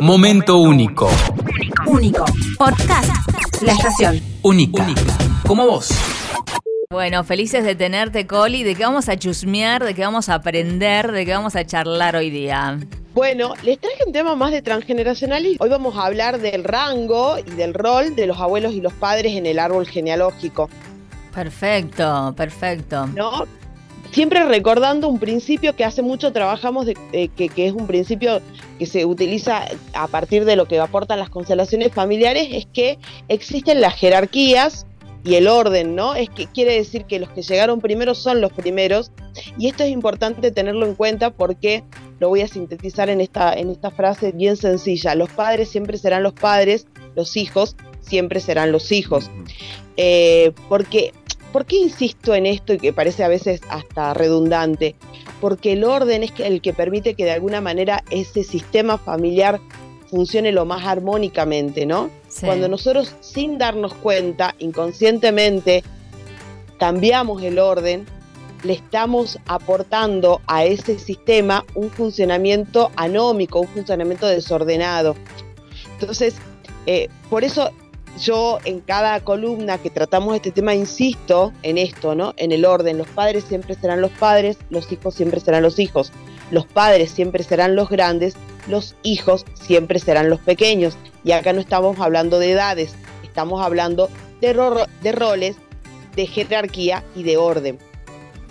Momento único. Único. Podcast. La estación. Única. Como vos. Bueno, felices de tenerte, Coli. ¿De qué vamos a chusmear? ¿De qué vamos a aprender? ¿De qué vamos a charlar hoy día? Bueno, les traje un tema más de transgeneracional y hoy vamos a hablar del rango y del rol de los abuelos y los padres en el árbol genealógico. Perfecto, perfecto. ¿No? Siempre recordando un principio que hace mucho trabajamos, de, eh, que, que es un principio que se utiliza a partir de lo que aportan las constelaciones familiares, es que existen las jerarquías y el orden, ¿no? Es que quiere decir que los que llegaron primero son los primeros y esto es importante tenerlo en cuenta porque lo voy a sintetizar en esta, en esta frase bien sencilla. Los padres siempre serán los padres, los hijos siempre serán los hijos. Eh, porque, ¿Por qué insisto en esto y que parece a veces hasta redundante? Porque el orden es el que permite que de alguna manera ese sistema familiar funcione lo más armónicamente, ¿no? Sí. Cuando nosotros sin darnos cuenta, inconscientemente, cambiamos el orden, le estamos aportando a ese sistema un funcionamiento anómico, un funcionamiento desordenado. Entonces, eh, por eso yo en cada columna que tratamos este tema insisto en esto, ¿no? En el orden. Los padres siempre serán los padres, los hijos siempre serán los hijos. Los padres siempre serán los grandes, los hijos siempre serán los pequeños. Y acá no estamos hablando de edades, estamos hablando de, ro de roles, de jerarquía y de orden.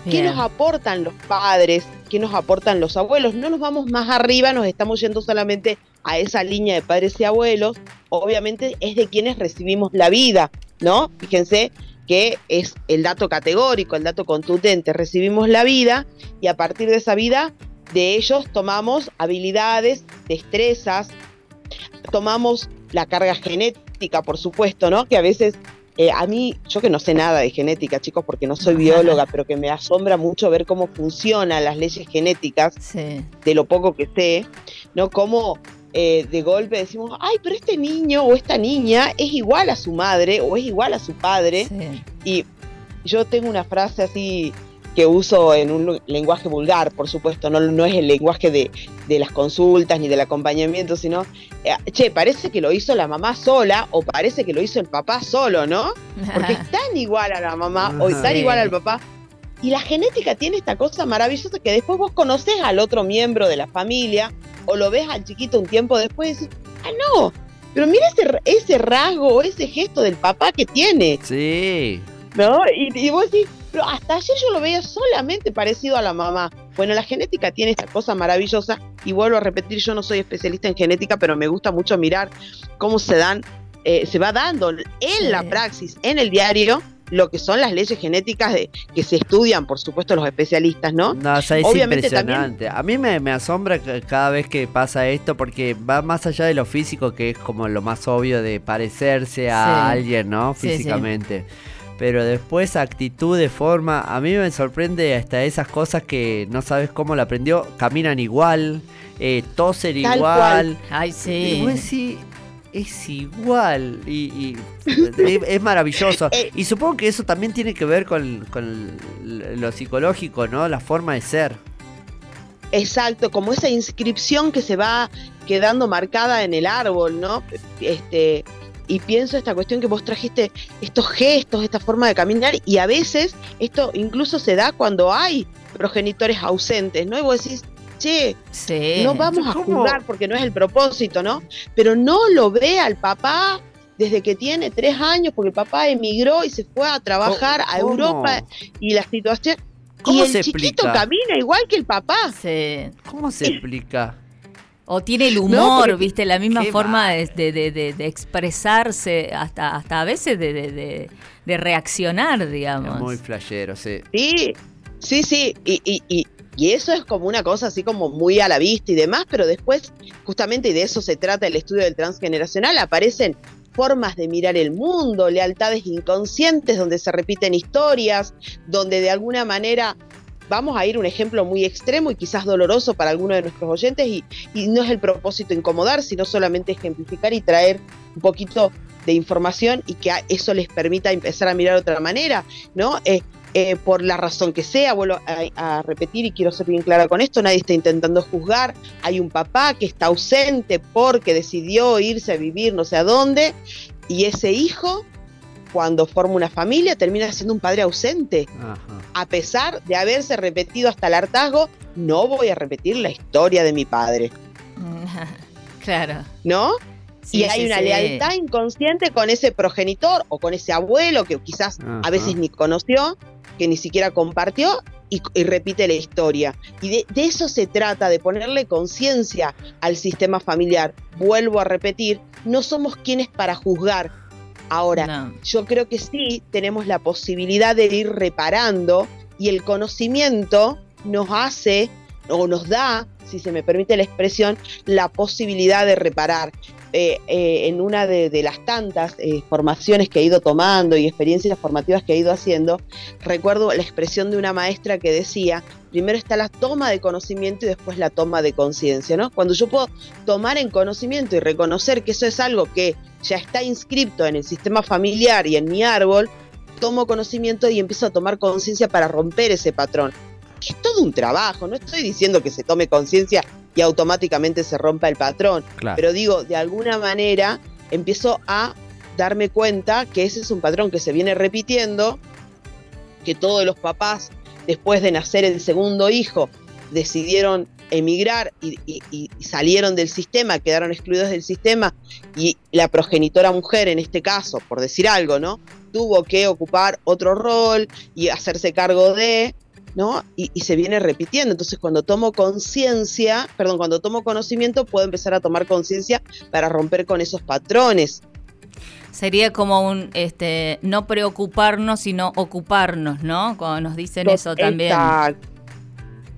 ¿Qué Bien. nos aportan los padres? ¿Qué nos aportan los abuelos? No nos vamos más arriba, nos estamos yendo solamente a esa línea de padres y abuelos. Obviamente es de quienes recibimos la vida, ¿no? Fíjense que es el dato categórico, el dato contundente. Recibimos la vida y a partir de esa vida, de ellos tomamos habilidades, destrezas, tomamos la carga genética, por supuesto, ¿no? Que a veces eh, a mí, yo que no sé nada de genética, chicos, porque no soy bióloga, pero que me asombra mucho ver cómo funcionan las leyes genéticas, Sí. de lo poco que sé, ¿no? Cómo eh, de golpe decimos, ay, pero este niño o esta niña es igual a su madre o es igual a su padre. sí. Y yo tengo una frase así que uso en un lenguaje vulgar, por supuesto, no, no es el lenguaje de, de las consultas ni del acompañamiento, sino, eh, che, parece que lo hizo la mamá sola o parece que lo hizo el papá solo, ¿no? Porque es tan igual a la mamá o es tan igual al papá. Y la genética tiene esta cosa maravillosa que después vos conoces al otro miembro de la familia o lo ves al chiquito un tiempo después y decís, ah, no, pero mira ese, ese rasgo o ese gesto del papá que tiene. Sí. ¿no? Y, y vos decís, pero hasta ayer yo lo veía solamente parecido a la mamá. Bueno, la genética tiene esta cosa maravillosa y vuelvo a repetir, yo no soy especialista en genética, pero me gusta mucho mirar cómo se dan, eh, se va dando en la praxis, en el diario, lo que son las leyes genéticas de, que se estudian, por supuesto, los especialistas, ¿no? No, o sea, es Obviamente impresionante. A mí me, me asombra cada vez que pasa esto porque va más allá de lo físico, que es como lo más obvio de parecerse a Sí. alguien, ¿no? Sí, sí. Pero después actitud de forma, a mí me sorprende hasta esas cosas que no sabes cómo la aprendió. Caminan igual, eh, tosen Tal igual. Ay, Y sí. vos decís, es igual y, y es, maravilloso. Eh. Y supongo que eso también tiene que ver con, con lo psicológico, ¿no? La forma de ser. Exacto, como esa inscripción que se va quedando marcada en el árbol, ¿no? Este, y pienso esta cuestión que vos trajiste, estos gestos, esta forma de caminar, y a veces esto incluso se da cuando hay progenitores ausentes, ¿no? Y vos decís, che, Sí. no vamos a ¿Cómo? juzgar porque no es el propósito, ¿no? Pero no lo ve al papá desde que tiene tres años, porque el papá emigró y se fue a trabajar a. Europa y la situación. ¿Cómo y el se chiquito explica? camina igual que el papá. Sí. ¿Cómo se explica? O tiene el humor, viste, la misma forma de, de- de- de- de expresarse, hasta, hasta a veces de, de- de- de reaccionar, Es digamos. muy flashero, sí. Sí, sí, sí. Y, y, y, y eso es como una cosa así como muy a la vista y demás, pero después, justamente, y de eso se trata el estudio del transgeneracional, aparecen formas de mirar el mundo, lealtades inconscientes donde se repiten historias, donde de alguna manera vamos a ir un ejemplo muy extremo y quizás doloroso para algunos de nuestros oyentes y, no es el propósito incomodar, sino solamente ejemplificar y traer un poquito de información y que eso les permita empezar a mirar de otra manera, ¿no? Eh, eh, por la razón que sea, vuelvo a, a, repetir y quiero ser bien clara con esto, nadie está intentando juzgar, hay un papá que está ausente porque decidió irse a vivir no sé a dónde, y ese hijo, cuando forma una familia, termina siendo un padre ausente, Ajá. a pesar de haberse repetido hasta el hartazgo, no voy a repetir la historia de mi padre, claro. ¿no? Sí, y hay sí, una sí. lealtad inconsciente con ese progenitor o con ese abuelo que quizás Ajá. a veces ni conoció, que ni siquiera compartió y, y repite la historia. Y de, de eso se trata, de ponerle conciencia al sistema familiar. Vuelvo a repetir, no somos quienes para juzgar. Ahora, No. yo creo que sí tenemos la posibilidad de ir reparando y el conocimiento nos hace o nos da, si se me permite la expresión, la posibilidad de reparar. Eh, eh, en una de, las tantas eh, formaciones que he ido tomando y experiencias formativas que he ido haciendo, recuerdo la expresión de una maestra que decía, primero está la toma de conocimiento y después la toma de conciencia. Cuando yo puedo tomar en conocimiento y reconocer que eso es algo que ya está inscripto en el sistema familiar y en mi árbol, tomo conocimiento y empiezo a tomar conciencia para romper ese patrón. Es todo un trabajo, no estoy diciendo que se tome conciencia y automáticamente se rompa el patrón, Claro. pero digo, de alguna manera empiezo a darme cuenta que ese es un patrón que se viene repitiendo, que todos los papás, después de nacer el segundo hijo, decidieron emigrar y, y- y salieron del sistema, quedaron excluidos del sistema, y la progenitora mujer, en este caso, por decir algo, ¿no? Tuvo que ocupar otro rol y hacerse cargo de, ¿no? Y, y se viene repitiendo. Entonces, cuando tomo conciencia, perdón, cuando tomo conocimiento, puedo empezar a tomar conciencia para romper con esos patrones. Sería como un, este, no preocuparnos, sino ocuparnos, ¿no? Cuando nos dicen eso también. Exact-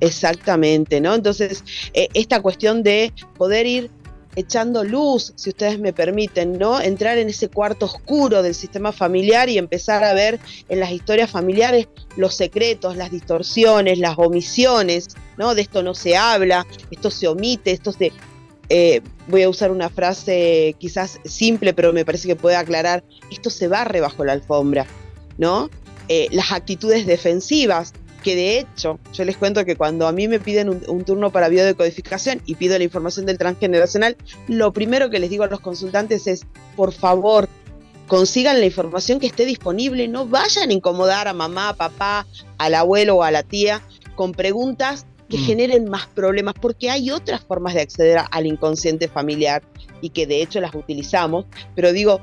Exactamente, ¿no? Entonces, eh, esta cuestión de poder ir echando luz, si ustedes me permiten, ¿no? Entrar en ese cuarto oscuro del sistema familiar y empezar a ver en las historias familiares los secretos, las distorsiones, las omisiones, ¿no? De esto no se habla, esto se omite, esto se... eh, voy a usar una frase quizás simple, pero me parece que puede aclarar, esto se barre bajo la alfombra, ¿no? Eh, las actitudes defensivas, que de hecho, yo les cuento que cuando a mí me piden un, un turno para biodecodificación y pido la información del transgeneracional, lo primero que les digo a los consultantes es, por favor, consigan la información que esté disponible, no vayan a incomodar a mamá, a papá, al abuelo o a la tía con preguntas que Mm. generen más problemas, porque hay otras formas de acceder a- al inconsciente familiar y que de hecho las utilizamos, pero digo,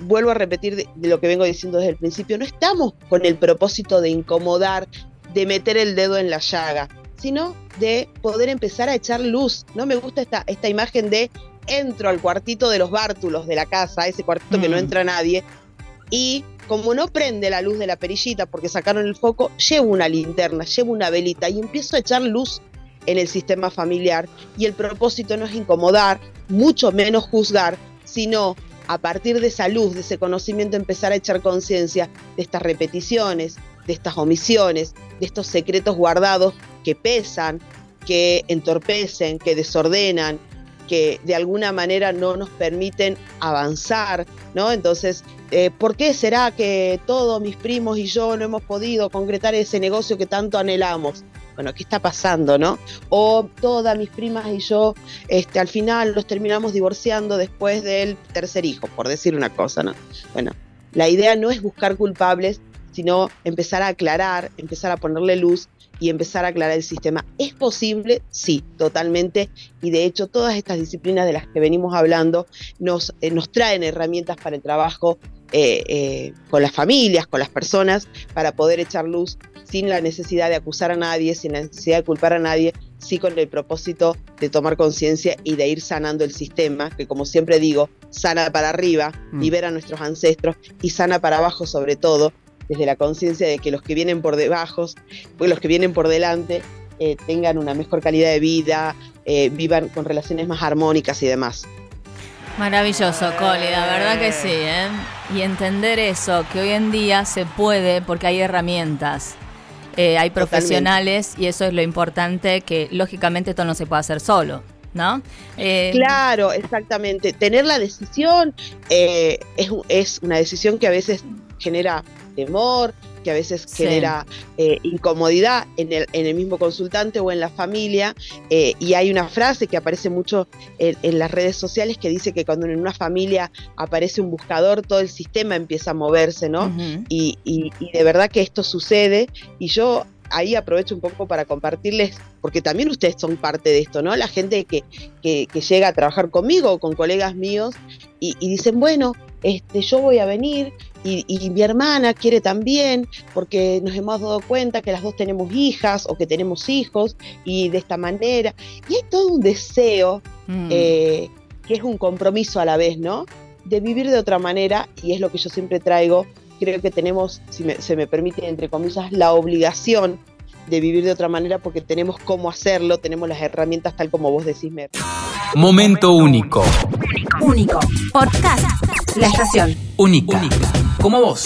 vuelvo a repetir de, de lo que vengo diciendo desde el principio, no estamos con el propósito de incomodar, de meter el dedo en la llaga, sino de poder empezar a echar luz. No me gusta esta, esta imagen de entro al cuartito de los bártulos de la casa, ese cuartito que no Mm. entra nadie, y como no prende la luz de la perillita porque sacaron el foco, llevo una linterna, llevo una velita y empiezo a echar luz en el sistema familiar. Y el propósito no es incomodar, mucho menos juzgar, sino a partir de esa luz, de ese conocimiento, empezar a echar conciencia de estas repeticiones, de estas omisiones, de estos secretos guardados que pesan, que entorpecen, que desordenan, que de alguna manera no nos permiten avanzar, ¿no? Entonces, eh, ¿por qué será que todos mis primos y yo no hemos podido concretar ese negocio que tanto anhelamos? Bueno, ¿qué está pasando, no? O todas mis primas y yo, este, al final los terminamos divorciando después del tercer hijo, por decir una cosa, ¿no? Bueno, la idea no es buscar culpables, sino empezar a aclarar, empezar a ponerle luz y empezar a aclarar el sistema. ¿Es posible? Sí, totalmente. Y de hecho todas estas disciplinas de las que venimos hablando nos, eh, nos traen herramientas para el trabajo eh, eh, con las familias, con las personas, para poder echar luz sin la necesidad de acusar a nadie, sin la necesidad de culpar a nadie, sí con el propósito de tomar conciencia y de ir sanando el sistema, que como siempre digo, sana para arriba, Mm. libera a nuestros ancestros y sana para abajo sobre todo, desde la conciencia de que los que vienen por debajo, pues los que vienen por delante, eh, tengan una mejor calidad de vida, eh, vivan con relaciones más armónicas y demás. Maravilloso, Coli, la verdad que sí, ¿eh? Y entender eso, que hoy en día se puede porque hay herramientas, eh, hay profesionales y eso es lo importante, que lógicamente esto no se puede hacer solo, ¿no? Eh, Claro, exactamente. Tener la decisión eh, es una decisión que a veces genera temor, que a veces Sí. genera eh, incomodidad en el, en el mismo consultante o en la familia. eh, y hay una frase que aparece mucho en, en las redes sociales que dice que cuando en una familia aparece un buscador, todo el sistema empieza a moverse, ¿no? Y, y- y de verdad que esto sucede y yo ahí aprovecho un poco para compartirles, porque también ustedes son parte de esto, ¿no? La gente que, que- que llega a trabajar conmigo o con colegas míos y, y dicen, bueno, este, yo voy a venir y, y mi hermana quiere también, porque nos hemos dado cuenta que las dos tenemos hijas o que tenemos hijos y de esta manera. Y hay todo un deseo Mm. eh, que es un compromiso a la vez, ¿no? De vivir de otra manera, y es lo que yo siempre traigo, creo que tenemos, si me- se me permite, entre comillas, la obligación de vivir de otra manera porque tenemos cómo hacerlo, tenemos las herramientas tal como vos decís, Mer. Momento único. Único. Podcast. La estación. Única. Como vos.